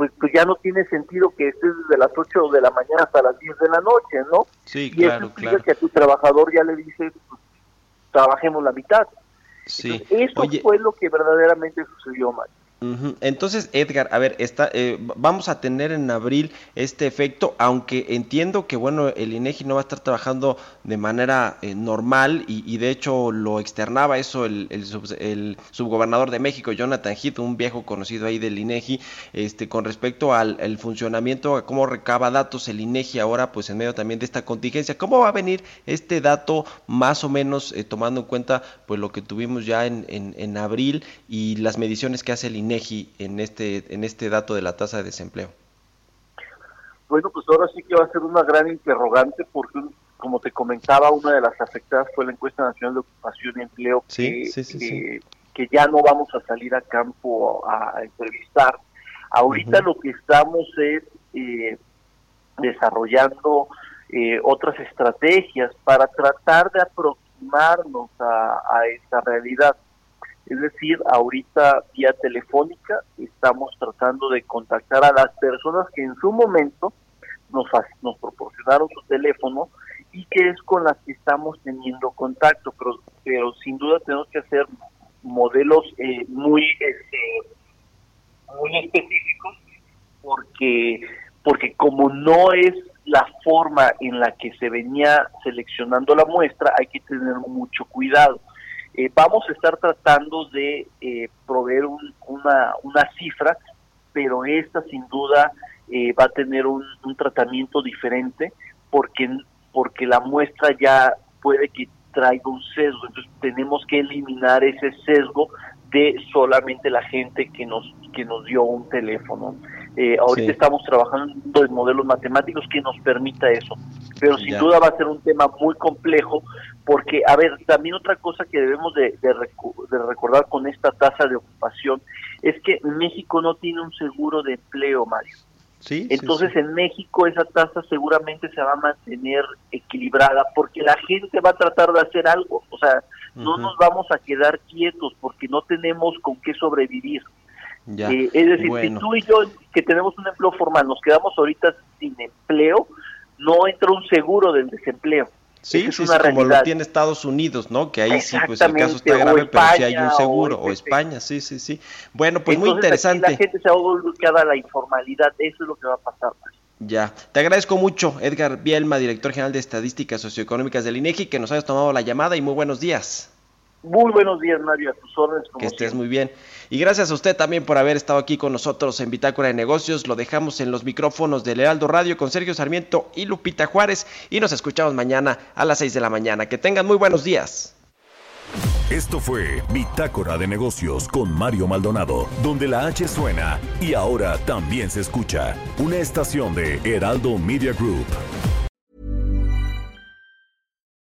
pues, pues ya no tiene sentido que estés desde las 8 de la mañana hasta las 10 de la noche, ¿no? Sí, y claro, eso claro. que a tu trabajador ya le dices, pues, trabajemos la mitad. Sí. eso fue lo que verdaderamente sucedió, Mario. Entonces, Edgar, a ver, está, eh, vamos a tener en abril este efecto, aunque entiendo que, bueno, el INEGI no va a estar trabajando de manera eh, normal y, de hecho lo externaba eso el, el, subgobernador de México, Jonathan Heath, un viejo conocido ahí del INEGI, este, con respecto al funcionamiento, a cómo recaba datos el INEGI ahora, pues en medio también de esta contingencia. ¿Cómo va a venir este dato más o menos eh, tomando en cuenta pues lo que tuvimos ya en, en, en abril y las mediciones que hace el INEGI? En este, en este dato de la tasa de desempleo? Bueno, pues ahora sí que va a ser una gran interrogante porque, como te comentaba, una de las afectadas fue la encuesta nacional de ocupación y empleo que, que, ya no vamos a salir a campo a, entrevistar. Ahorita lo que estamos es eh, desarrollando eh, otras estrategias para tratar de aproximarnos a, a esta realidad. Es decir, ahorita vía telefónica estamos tratando de contactar a las personas que en su momento nos, nos proporcionaron su teléfono y que es con las que estamos teniendo contacto, pero, pero sin duda tenemos que hacer modelos eh, muy, este, muy específicos porque, porque como no es la forma en la que se venía seleccionando la muestra, hay que tener mucho cuidado. Eh, vamos a estar tratando de eh, proveer una, una cifra, pero esta sin duda eh, va a tener un, un, tratamiento diferente porque, porque la muestra ya puede que traiga un sesgo, entonces tenemos que eliminar ese sesgo de solamente la gente que nos que nos dio un teléfono. Eh, ahorita estamos trabajando en modelos matemáticos que nos permita eso, pero sin duda va a ser un tema muy complejo porque, a ver, también otra cosa que debemos de, de, recordar con esta tasa de ocupación es que México no tiene un seguro de empleo, Mario. Sí, Entonces en México esa tasa seguramente se va a mantener equilibrada porque la gente va a tratar de hacer algo, o sea, no nos vamos a quedar quietos porque no tenemos con qué sobrevivir. Eh, es decir, si tú y yo que tenemos un empleo formal nos quedamos ahorita sin empleo, no entra un seguro del desempleo. Sí, es sí, como lo tiene Estados Unidos, ¿no? Que ahí sí, pues el caso está grave, pero sí hay un seguro. O, España, sí, sí, sí. Bueno, pues muy interesante. la gente se va a a la informalidad, eso es lo que va a pasar. Ya, te agradezco mucho, Edgar Bielma, director general de Estadísticas Socioeconómicas del INEGI, que nos hayas tomado la llamada y muy buenos días. Muy buenos días, Mario, a tus órdenes. que estés muy bien. Y gracias a usted también por haber estado aquí con nosotros en Bitácora de Negocios. Lo dejamos en los micrófonos del Heraldo Radio con Sergio Sarmiento y Lupita Juárez. Y nos escuchamos mañana a las 6 de la mañana. Que tengan muy buenos días. Esto fue Bitácora de Negocios con Mario Maldonado, donde la H suena y ahora también se escucha. Una estación de Heraldo Media Group.